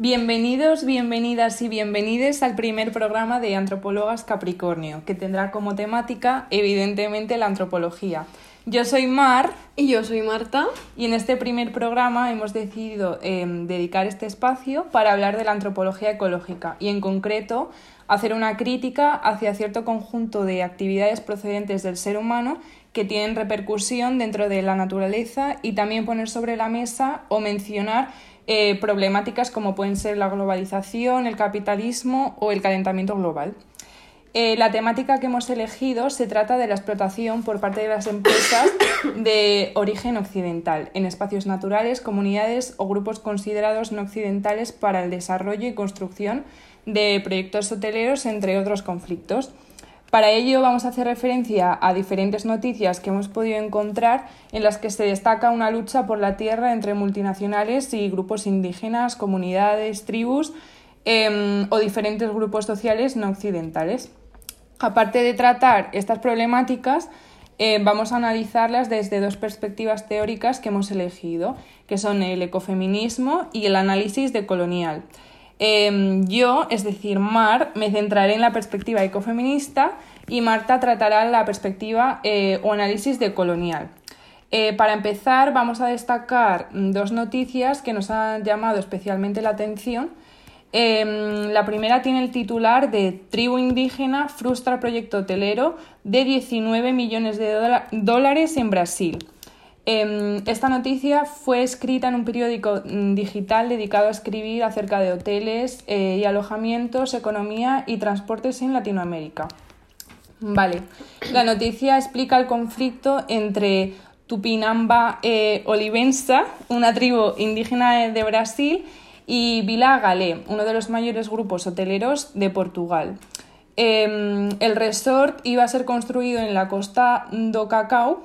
Bienvenidos, bienvenidas y bienvenides al primer programa de Antropólogas Capricornio, que tendrá como temática, evidentemente, la antropología. Yo soy Mar. Y yo soy Marta. Y en este primer programa hemos decidido em, dedicar este espacio para hablar de la antropología ecológica y, en concreto, hacer una crítica hacia cierto conjunto de actividades procedentes del ser humano que tienen repercusión dentro de la naturaleza y también poner sobre la mesa o mencionar eh, problemáticas como pueden ser la globalización, el capitalismo o el calentamiento global. Eh, la temática que hemos elegido se trata de la explotación por parte de las empresas de origen occidental en espacios naturales, comunidades o grupos considerados no occidentales para el desarrollo y construcción de proyectos hoteleros, entre otros conflictos. Para ello vamos a hacer referencia a diferentes noticias que hemos podido encontrar en las que se destaca una lucha por la tierra entre multinacionales y grupos indígenas, comunidades, tribus em, o diferentes grupos sociales no occidentales. Aparte de tratar estas problemáticas, eh, vamos a analizarlas desde dos perspectivas teóricas que hemos elegido, que son el ecofeminismo y el análisis decolonial. Em, yo, es decir, Mar, me centraré en la perspectiva ecofeminista y Marta tratará la perspectiva eh, o análisis decolonial. Eh, para empezar, vamos a destacar dos noticias que nos han llamado especialmente la atención. Em, la primera tiene el titular de Tribu indígena frustra proyecto hotelero de 19 millones de dólares en Brasil. Em, esta noticia fue escrita en un periódico mm, digital dedicado a escribir acerca de hoteles eh, y alojamientos, economía y transportes en Latinoamérica. Vale, la noticia explica el conflicto entre Tupinamba eh, olivensa, una tribu indígena de Brasil, y Vila Galé, uno de los mayores grupos hoteleros de Portugal. Em, el resort iba a ser construido en la costa do Cacao,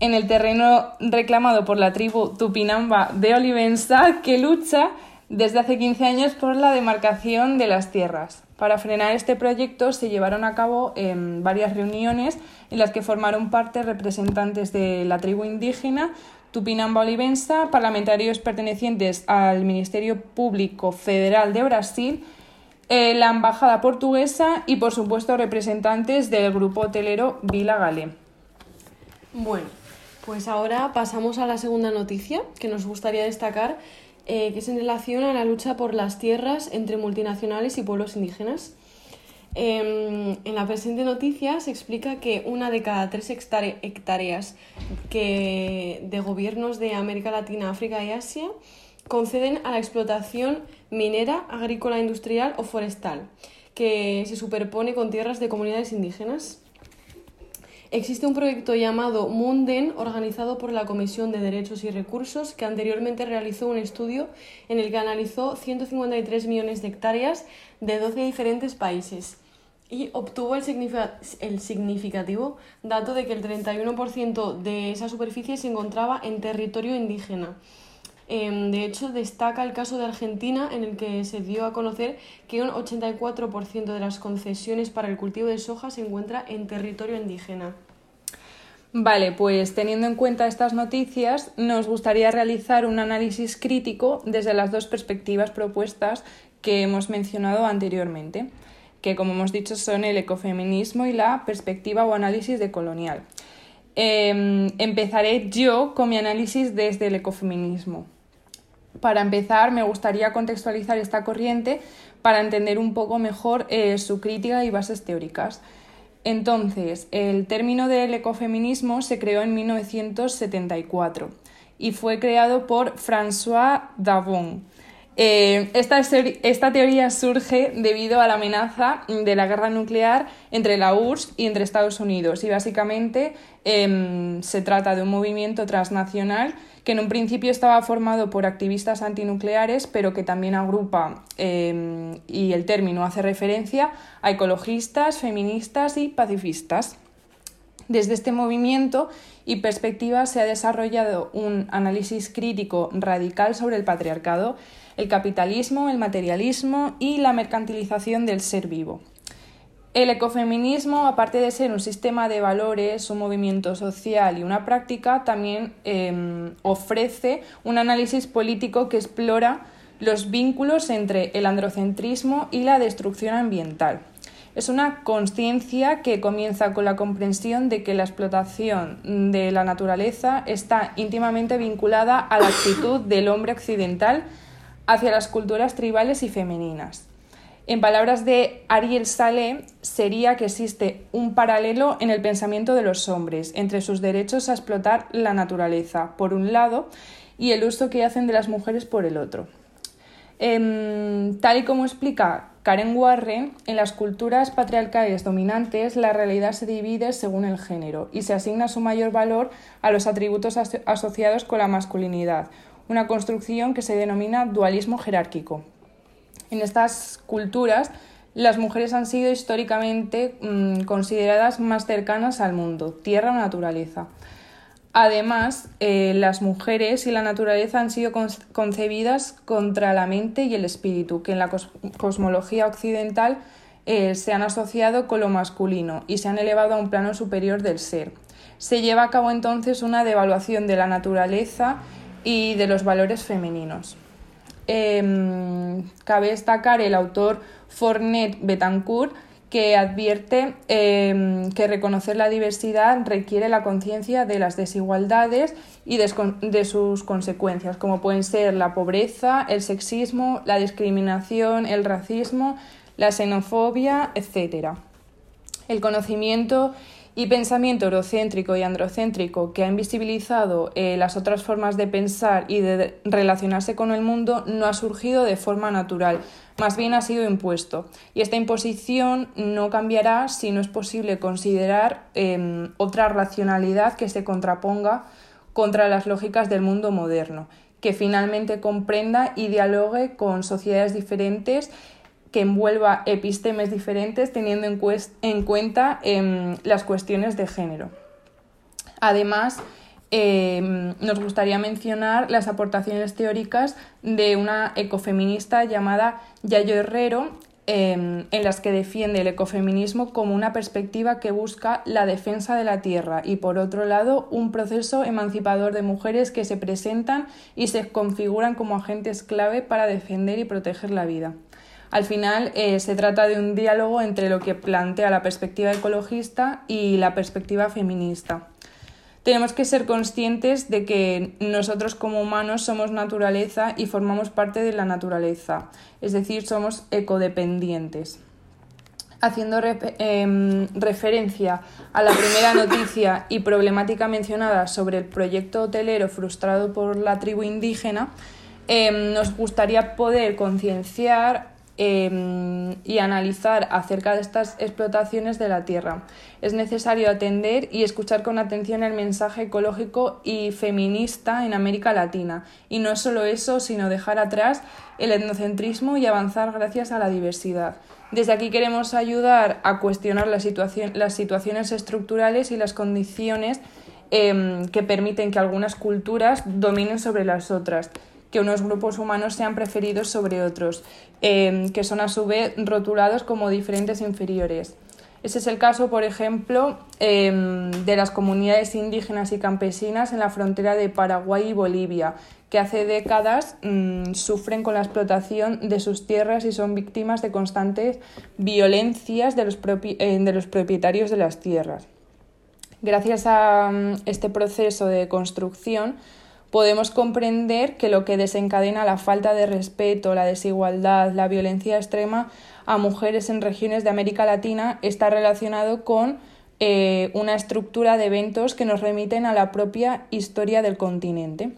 en el terreno reclamado por la tribu Tupinamba de Olivenza, que lucha desde hace 15 años por la demarcación de las tierras. Para frenar este proyecto se llevaron a cabo em, varias reuniones en las que formaron parte representantes de la tribu indígena Tupinamba Olivenza, parlamentarios pertenecientes al Ministerio Público Federal de Brasil, eh, la Embajada Portuguesa y, por supuesto, representantes del grupo hotelero Vila Galé. Bueno, pues ahora pasamos a la segunda noticia que nos gustaría destacar, eh, que es en relación a la lucha por las tierras entre multinacionales y pueblos indígenas. Em, en la presente noticia se explica que una de cada tres hectáreas que de gobiernos de América Latina, África y Asia conceden a la explotación minera, agrícola, industrial o forestal, que se superpone con tierras de comunidades indígenas. Existe un proyecto llamado Munden, organizado por la Comisión de Derechos y Recursos, que anteriormente realizó un estudio en el que analizó 153 millones de hectáreas de 12 diferentes países y obtuvo el, significativo dato de que el 31% de esa superficie se encontraba en territorio indígena. Em, de hecho, destaca el caso de Argentina, en el que se dio a conocer que un 84% de las concesiones para el cultivo de soja se encuentra en territorio indígena. Vale, pues teniendo en cuenta estas noticias, nos gustaría realizar un análisis crítico desde las dos perspectivas propuestas que hemos mencionado anteriormente, que como hemos dicho son el ecofeminismo y la perspectiva o análisis decolonial. Em, empezaré yo con mi análisis desde el ecofeminismo. Para empezar, me gustaría contextualizar esta corriente para entender un poco mejor eh, su crítica y bases teóricas. Entonces, el término del ecofeminismo se creó en 1974 y fue creado por François Davon. Eh, esta, teoría surge debido a la amenaza de la guerra nuclear entre la URSS y entre Estados Unidos y básicamente em, se trata de un movimiento transnacional que en un principio estaba formado por activistas antinucleares, pero que también agrupa, em, y el término hace referencia, a ecologistas, feministas y pacifistas. Desde este movimiento y perspectiva se ha desarrollado un análisis crítico radical sobre el patriarcado, el capitalismo, el materialismo y la mercantilización del ser vivo. El ecofeminismo, aparte de ser un sistema de valores, un movimiento social y una práctica, también em, ofrece un análisis político que explora los vínculos entre el androcentrismo y la destrucción ambiental. Es una conciencia que comienza con la comprensión de que la explotación de la naturaleza está íntimamente vinculada a la actitud del hombre occidental hacia las culturas tribales y femeninas. En palabras de Ariel Saleh, sería que existe un paralelo en el pensamiento de los hombres entre sus derechos a explotar la naturaleza, por un lado, y el uso que hacen de las mujeres por el otro. Em, tal y como explica Karen Warren, en las culturas patriarcales dominantes la realidad se divide según el género y se asigna su mayor valor a los atributos asociados con la masculinidad, una construcción que se denomina dualismo jerárquico. En estas culturas, las mujeres han sido históricamente mm, consideradas más cercanas al mundo, tierra o naturaleza. Además, eh, las mujeres y la naturaleza han sido concebidas contra la mente y el espíritu, que en la cosmología occidental eh, se han asociado con lo masculino y se han elevado a un plano superior del ser. Se lleva a cabo entonces una devaluación de la naturaleza y de los valores femeninos. Em, cabe destacar el autor Fornet Betancourt, que advierte em, que reconocer la diversidad requiere la conciencia de las desigualdades y de, sus consecuencias, como pueden ser la pobreza, el sexismo, la discriminación, el racismo, la xenofobia, etc. El conocimiento y pensamiento eurocéntrico y androcéntrico que ha invisibilizado eh, las otras formas de pensar y de relacionarse con el mundo no ha surgido de forma natural, más bien ha sido impuesto. Y esta imposición no cambiará si no es posible considerar em, otra racionalidad que se contraponga contra las lógicas del mundo moderno, que finalmente comprenda y dialogue con sociedades diferentes que envuelva epistemes diferentes teniendo en, cuenta em, las cuestiones de género. Además, em, nos gustaría mencionar las aportaciones teóricas de una ecofeminista llamada Yayo Herrero, em, en las que defiende el ecofeminismo como una perspectiva que busca la defensa de la tierra y, por otro lado, un proceso emancipador de mujeres que se presentan y se configuran como agentes clave para defender y proteger la vida. Al final eh, se trata de un diálogo entre lo que plantea la perspectiva ecologista y la perspectiva feminista. Tenemos que ser conscientes de que nosotros como humanos somos naturaleza y formamos parte de la naturaleza, es decir, somos ecodependientes. Haciendo em, referencia a la primera noticia y problemática mencionada sobre el proyecto hotelero frustrado por la tribu indígena, em, nos gustaría poder concienciar Em, y analizar acerca de estas explotaciones de la tierra. Es necesario atender y escuchar con atención el mensaje ecológico y feminista en América Latina. Y no solo eso, sino dejar atrás el etnocentrismo y avanzar gracias a la diversidad. Desde aquí queremos ayudar a cuestionar las situaciones estructurales y las condiciones em, que permiten que algunas culturas dominen sobre las otras que unos grupos humanos sean preferidos sobre otros, em, que son a su vez rotulados como diferentes inferiores. Ese es el caso, por ejemplo, em, de las comunidades indígenas y campesinas en la frontera de Paraguay y Bolivia, que hace décadas mm, sufren con la explotación de sus tierras y son víctimas de constantes violencias de los, eh, propietarios de las tierras. Gracias a mm, este proceso de construcción, podemos comprender que lo que desencadena la falta de respeto, la desigualdad, la violencia extrema a mujeres en regiones de América Latina está relacionado con eh, una estructura de eventos que nos remiten a la propia historia del continente.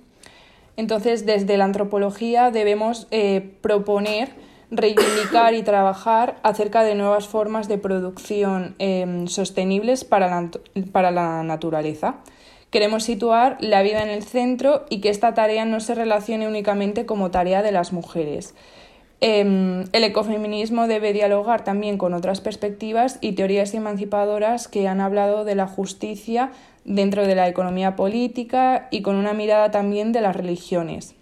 Entonces, desde la antropología debemos eh, proponer, reivindicar y trabajar acerca de nuevas formas de producción eh, sostenibles para para la naturaleza. Queremos situar la vida en el centro y que esta tarea no se relacione únicamente como tarea de las mujeres. Em, el ecofeminismo debe dialogar también con otras perspectivas y teorías emancipadoras que han hablado de la justicia dentro de la economía política y con una mirada también de las religiones.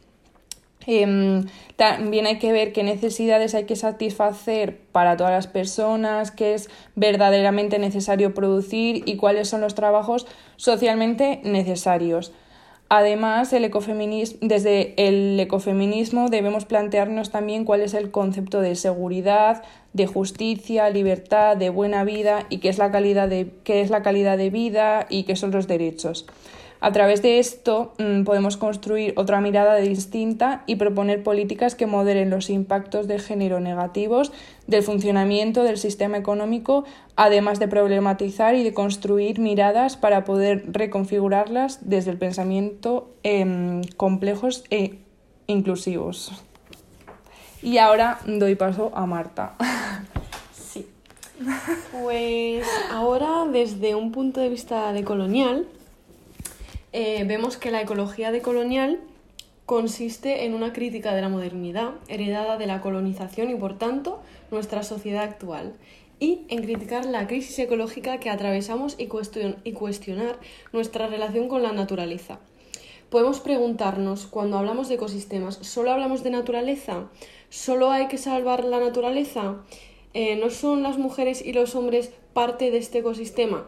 Em, también hay que ver qué necesidades hay que satisfacer para todas las personas, qué es verdaderamente necesario producir y cuáles son los trabajos socialmente necesarios. Además, el desde el ecofeminismo debemos plantearnos también cuál es el concepto de seguridad, de justicia, libertad, de buena vida y qué es la calidad de, qué es la calidad de vida y qué son los derechos. A través de esto mm, podemos construir otra mirada distinta y proponer políticas que moderen los impactos de género negativos del funcionamiento del sistema económico, además de problematizar y de construir miradas para poder reconfigurarlas desde el pensamiento em, complejos e inclusivos. Y ahora doy paso a Marta. Sí. Pues ahora desde un punto de vista de colonial, eh, vemos que la ecología decolonial consiste en una crítica de la modernidad heredada de la colonización y por tanto nuestra sociedad actual y en criticar la crisis ecológica que atravesamos y, cuestionar nuestra relación con la naturaleza. Podemos preguntarnos, cuando hablamos de ecosistemas, ¿solo hablamos de naturaleza? ¿Solo hay que salvar la naturaleza? Eh, ¿No son las mujeres y los hombres parte de este ecosistema?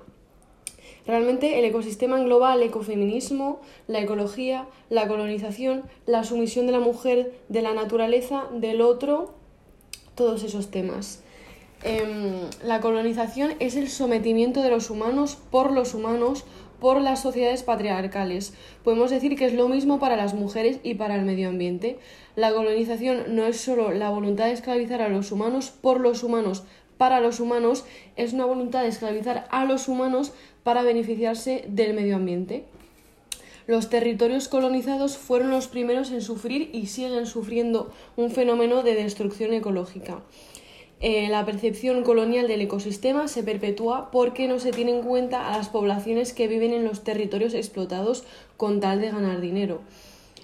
Realmente el ecosistema engloba el ecofeminismo, la ecología, la colonización, la sumisión de la mujer, de la naturaleza, del otro, todos esos temas. Em, la colonización es el sometimiento de los humanos por los humanos por las sociedades patriarcales. Podemos decir que es lo mismo para las mujeres y para el medio ambiente. La colonización no es solo la voluntad de esclavizar a los humanos por los humanos para los humanos, es una voluntad de esclavizar a los humanos para beneficiarse del medio ambiente. Los territorios colonizados fueron los primeros en sufrir y siguen sufriendo un fenómeno de destrucción ecológica. Eh, la percepción colonial del ecosistema se perpetúa porque no se tiene en cuenta a las poblaciones que viven en los territorios explotados con tal de ganar dinero.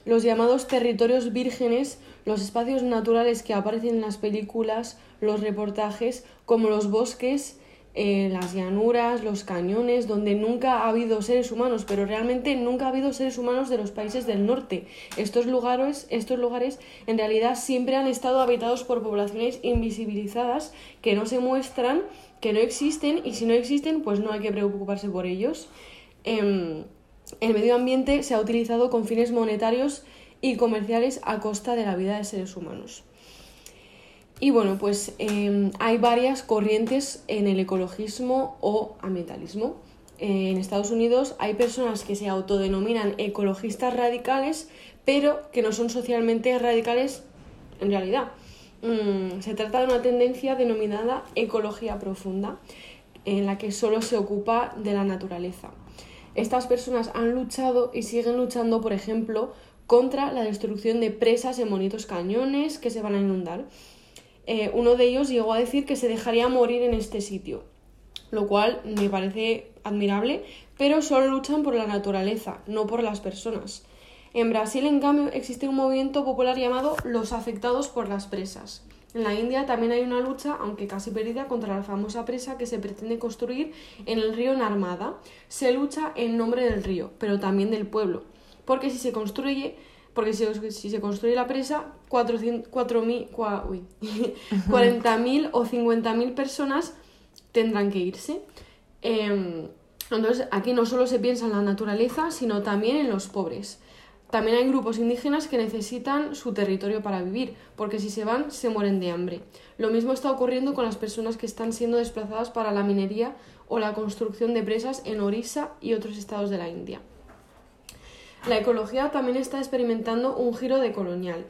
Los llamados territorios vírgenes, los espacios naturales que aparecen en las películas, los reportajes, como los bosques, eh, las llanuras, los cañones, donde nunca ha habido seres humanos, pero realmente nunca ha habido seres humanos de los países del norte. Estos lugares, estos lugares en realidad siempre han estado habitados por poblaciones invisibilizadas que no se muestran, que no existen y si no existen pues no hay que preocuparse por ellos. Em, el medio ambiente se ha utilizado con fines monetarios y comerciales a costa de la vida de seres humanos. Y bueno, pues em, hay varias corrientes en el ecologismo o ambientalismo. en Estados Unidos hay personas que se autodenominan ecologistas radicales, pero que no son socialmente radicales en realidad. Mm, se trata de una tendencia denominada ecología profunda, en la que solo se ocupa de la naturaleza. Estas personas han luchado y siguen luchando, por ejemplo, contra la destrucción de presas en bonitos cañones que se van a inundar eh, uno de ellos llegó a decir que se dejaría morir en este sitio, lo cual me parece admirable, pero solo luchan por la naturaleza, no por las personas. En Brasil, en cambio, existe un movimiento popular llamado los afectados por las presas. En la India también hay una lucha, aunque casi perdida, contra la famosa presa que se pretende construir en el río Narmada. Se lucha en nombre del río, pero también del pueblo, porque si se construye porque si, se construye la presa, 40.000 o 50.000 personas tendrán que irse. Em, entonces, aquí no solo se piensa en la naturaleza, sino también en los pobres. También hay grupos indígenas que necesitan su territorio para vivir, porque si se van, se mueren de hambre. Lo mismo está ocurriendo con las personas que están siendo desplazadas para la minería o la construcción de presas en Orissa y otros estados de la India. La ecología también está experimentando un giro decolonial.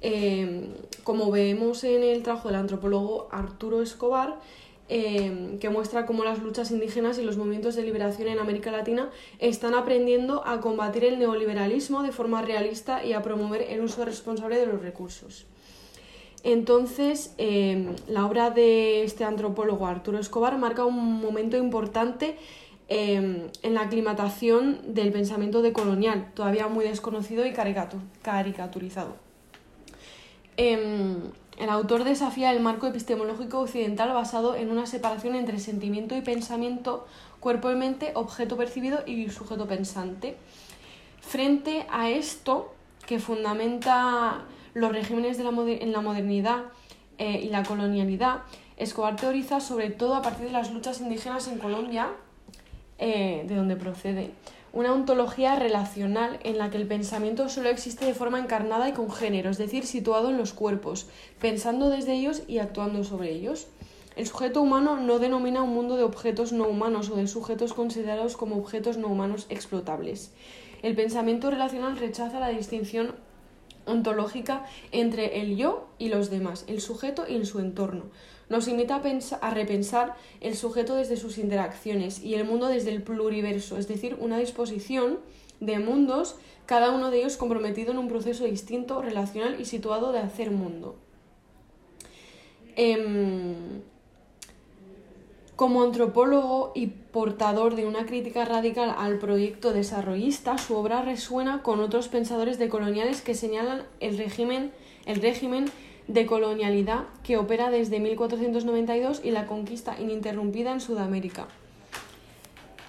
Eh, como vemos en el trabajo del antropólogo Arturo Escobar, eh, que muestra cómo las luchas indígenas y los movimientos de liberación en América Latina están aprendiendo a combatir el neoliberalismo de forma realista y a promover el uso responsable de los recursos. Entonces, eh, la obra de este antropólogo Arturo Escobar marca un momento importante Em, en la aclimatación del pensamiento decolonial, todavía muy desconocido y caricaturizado. Em, el autor desafía el marco epistemológico occidental basado en una separación entre sentimiento y pensamiento, cuerpo y mente, objeto percibido y sujeto pensante. Frente a esto, que fundamenta los regímenes de la en la modernidad eh, y la colonialidad, Escobar teoriza sobre todo a partir de las luchas indígenas en Colombia eh, de donde procede. una ontología relacional en la que el pensamiento solo existe de forma encarnada y con género, es decir, situado en los cuerpos, pensando desde ellos y actuando sobre ellos. El sujeto humano no denomina un mundo de objetos no humanos o de sujetos considerados como objetos no humanos explotables. El pensamiento relacional rechaza la distinción ontológica entre el yo y los demás, el sujeto y su entorno. Nos invita a, repensar el sujeto desde sus interacciones y el mundo desde el pluriverso, es decir, una disposición de mundos, cada uno de ellos comprometido en un proceso distinto, relacional y situado de hacer mundo. Eh, como antropólogo y portador de una crítica radical al proyecto desarrollista, su obra resuena con otros pensadores decoloniales que señalan el régimen, el régimen de colonialidad que opera desde 1492 y la conquista ininterrumpida en Sudamérica.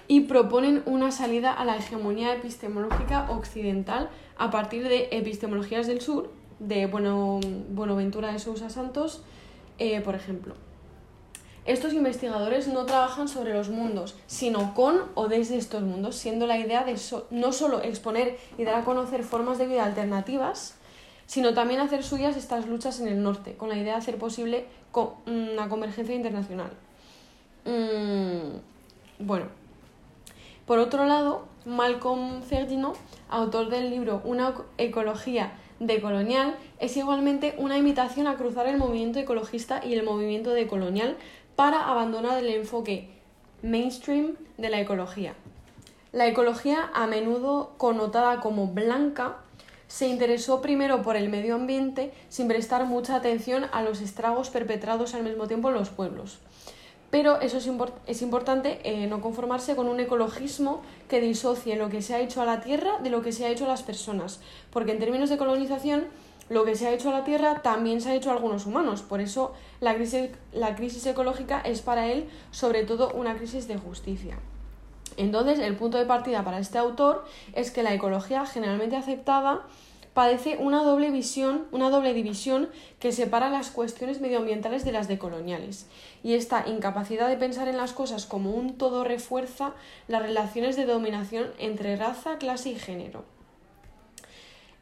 Y proponen una salida a la hegemonía epistemológica occidental a partir de epistemologías del sur, de bueno, Buenaventura de Sousa Santos, eh, por ejemplo. Estos investigadores no trabajan sobre los mundos, sino con o desde estos mundos, siendo la idea de no solo exponer y dar a conocer formas de vida alternativas, sino también hacer suyas estas luchas en el norte, con la idea de hacer posible una convergencia internacional. Mm, bueno, por otro lado, Malcolm Ferdinand, autor del libro Una ecología decolonial, es igualmente una invitación a cruzar el movimiento ecologista y el movimiento decolonial para abandonar el enfoque mainstream de la ecología. La ecología, a menudo connotada como blanca, se interesó primero por el medio ambiente sin prestar mucha atención a los estragos perpetrados al mismo tiempo en los pueblos. Pero eso es, importante eh, no conformarse con un ecologismo que disocie lo que se ha hecho a la tierra de lo que se ha hecho a las personas, porque en términos de colonización lo que se ha hecho a la Tierra también se ha hecho a algunos humanos. Por eso la crisis, la crisis ecológica es para él sobre todo una crisis de justicia. Entonces, el punto de partida para este autor es que la ecología generalmente aceptada padece una doble visión, una doble división que separa las cuestiones medioambientales de las decoloniales. Y esta incapacidad de pensar en las cosas como un todo refuerza las relaciones de dominación entre raza, clase y género.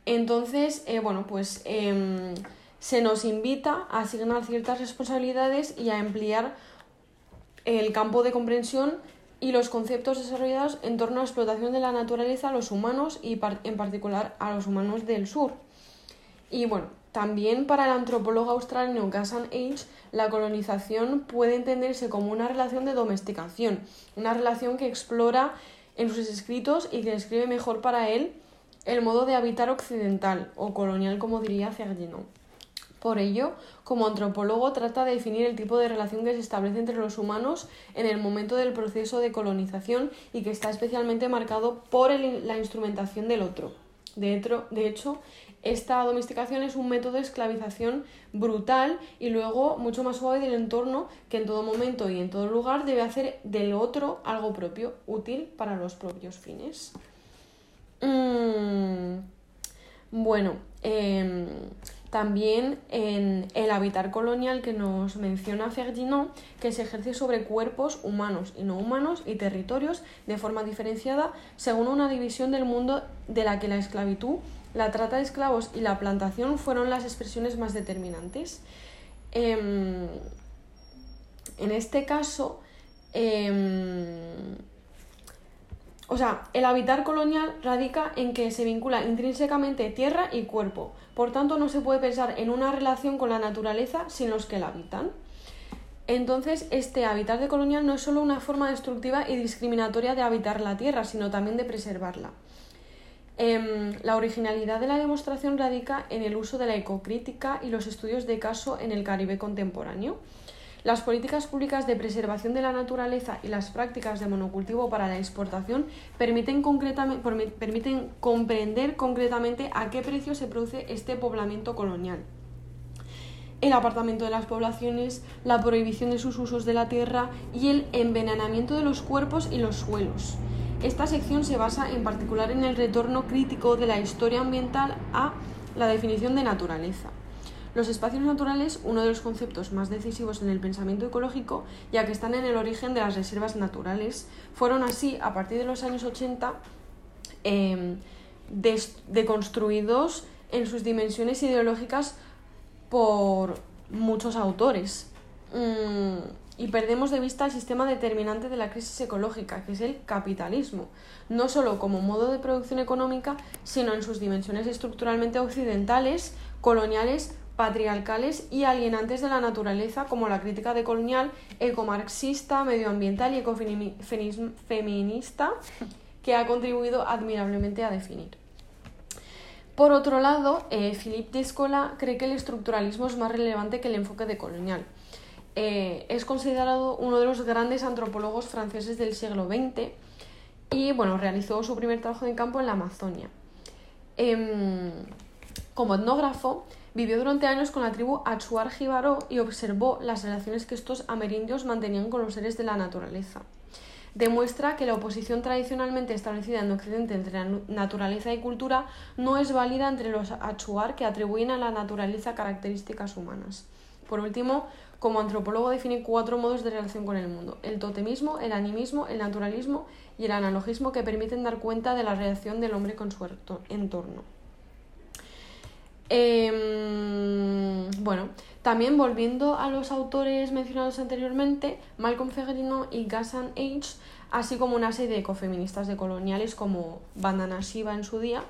Entonces, eh, bueno, pues em, se nos invita a asignar ciertas responsabilidades y a ampliar el campo de comprensión y los conceptos desarrollados en torno a la explotación de la naturaleza a los humanos y en particular a los humanos del sur. Y bueno, también para el antropólogo australiano Gassan H, la colonización puede entenderse como una relación de domesticación, una relación que explora en sus escritos y que describe mejor para él el modo de habitar occidental o colonial, como diría Fergino. Por ello, como antropólogo trata de definir el tipo de relación que se establece entre los humanos en el momento del proceso de colonización y que está especialmente marcado por la instrumentación del otro. De de hecho, esta domesticación es un método de esclavización brutal y luego mucho más suave del entorno que en todo momento y en todo lugar debe hacer del otro algo propio, útil para los propios fines. Mm, bueno, em, también en el habitar colonial que nos menciona Ferdinand, que se ejerce sobre cuerpos humanos y no humanos y territorios de forma diferenciada según una división del mundo de la que la esclavitud, la trata de esclavos y la plantación fueron las expresiones más determinantes. Em, en este caso, em, o sea, el habitar colonial radica en que se vincula intrínsecamente tierra y cuerpo. Por tanto, no se puede pensar en una relación con la naturaleza sin los que la habitan. Entonces, este habitar de colonial no es solo una forma destructiva y discriminatoria de habitar la tierra, sino también de preservarla. Em, la originalidad de la demostración radica en el uso de la ecocrítica y los estudios de caso en el Caribe contemporáneo. Las políticas públicas de preservación de la naturaleza y las prácticas de monocultivo para la exportación permiten, comprender concretamente a qué precio se produce este poblamiento colonial el apartamento de las poblaciones, la prohibición de sus usos de la tierra y el envenenamiento de los cuerpos y los suelos. Esta sección se basa en particular en el retorno crítico de la historia ambiental a la definición de naturaleza. Los espacios naturales, uno de los conceptos más decisivos en el pensamiento ecológico, ya que están en el origen de las reservas naturales, fueron así, a partir de los años 80, em, deconstruidos en sus dimensiones ideológicas por muchos autores. Mm, y perdemos de vista el sistema determinante de la crisis ecológica, que es el capitalismo, no solo como modo de producción económica, sino en sus dimensiones estructuralmente occidentales, coloniales, patriarcales y alienantes de la naturaleza, como la crítica decolonial, ecomarxista, medioambiental y ecofeminista, que ha contribuido admirablemente a definir. Por otro lado, eh, Philippe Descola cree que el estructuralismo es más relevante que el enfoque decolonial. Eh, es considerado uno de los grandes antropólogos franceses del siglo XX y bueno, realizó su primer trabajo de campo en la Amazonia. Em, como etnógrafo, vivió durante años con la tribu Achuar Jibaró y observó las relaciones que estos amerindios mantenían con los seres de la naturaleza. Demuestra que la oposición tradicionalmente establecida en Occidente entre naturaleza y cultura no es válida entre los Achuar que atribuyen a la naturaleza características humanas. Por último, como antropólogo define cuatro modos de relación con el mundo, el totemismo, el animismo, el naturalismo y el analogismo que permiten dar cuenta de la relación del hombre con su entorno. Em, bueno, también volviendo a los autores mencionados anteriormente, Malcolm Ferrino y Gassan H., así como una serie de ecofeministas decoloniales como Bandana Shiva en su día,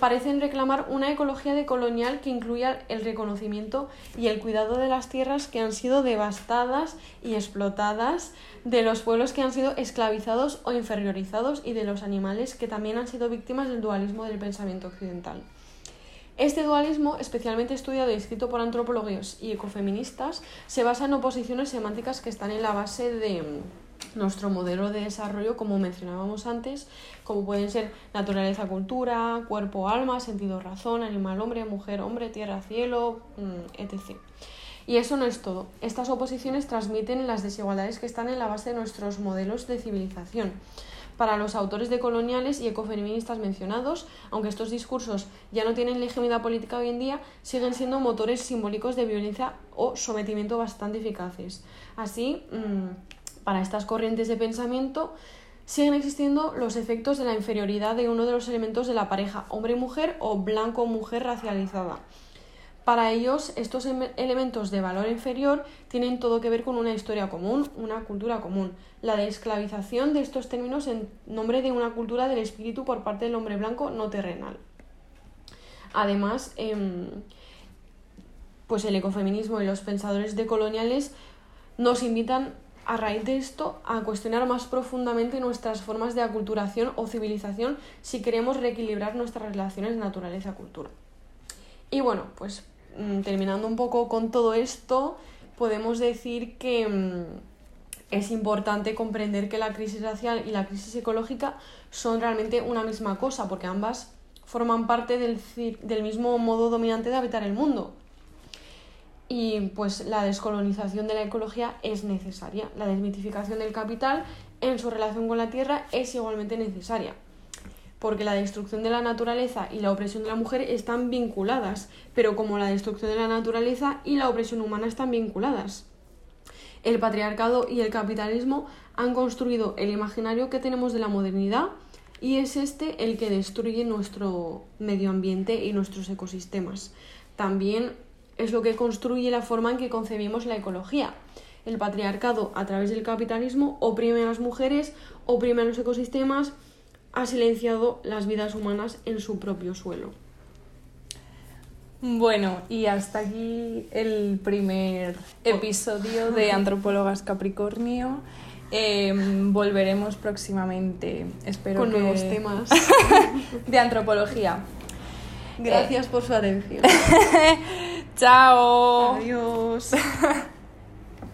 parecen reclamar una ecología decolonial que incluya el reconocimiento y el cuidado de las tierras que han sido devastadas y explotadas, de los pueblos que han sido esclavizados o inferiorizados y de los animales que también han sido víctimas del dualismo del pensamiento occidental. Este dualismo, especialmente estudiado y escrito por antropólogos y ecofeministas, se basa en oposiciones semánticas que están en la base de nuestro modelo de desarrollo, como mencionábamos antes, como pueden ser naturaleza, cultura, cuerpo, alma, sentido, razón, animal, hombre, mujer, hombre, tierra, cielo, mm, etc. Y eso no es todo. Estas oposiciones transmiten las desigualdades que están en la base de nuestros modelos de civilización. Para los autores decoloniales y ecofeministas mencionados, aunque estos discursos ya no tienen legitimidad política hoy en día, siguen siendo motores simbólicos de violencia o sometimiento bastante eficaces. Así, mm, para estas corrientes de pensamiento siguen existiendo los efectos de la inferioridad de uno de los elementos de la pareja hombre-mujer o blanco-mujer racializada. Para ellos, estos em-, elementos de valor inferior tienen todo que ver con una historia común, una cultura común, la de esclavización de estos términos en nombre de una cultura del espíritu por parte del hombre blanco no terrenal. Además, em, pues el ecofeminismo y los pensadores decoloniales nos invitan a raíz de esto a cuestionar más profundamente nuestras formas de aculturación o civilización si queremos reequilibrar nuestras relaciones naturaleza-cultura. Y bueno, pues terminando un poco con todo esto, podemos decir que mm, es importante comprender que la crisis racial y la crisis ecológica son realmente una misma cosa, porque ambas forman parte del, del mismo modo dominante de habitar el mundo y pues la descolonización de la ecología es necesaria. La desmitificación del capital en su relación con la tierra es igualmente necesaria, porque la destrucción de la naturaleza y la opresión de la mujer están vinculadas, pero como la destrucción de la naturaleza y la opresión humana están vinculadas. El patriarcado y el capitalismo han construido el imaginario que tenemos de la modernidad y es este el que destruye nuestro medio ambiente y nuestros ecosistemas. También es lo que construye la forma en que concebimos la ecología. El patriarcado, a través del capitalismo, oprime a las mujeres, oprime a los ecosistemas, ha silenciado las vidas humanas en su propio suelo. Bueno, y hasta aquí el primer episodio de Antropólogas Capricornio. Em, volveremos próximamente, espero Con nuevos temas de antropología. Gracias por su atención. Chao. Adiós.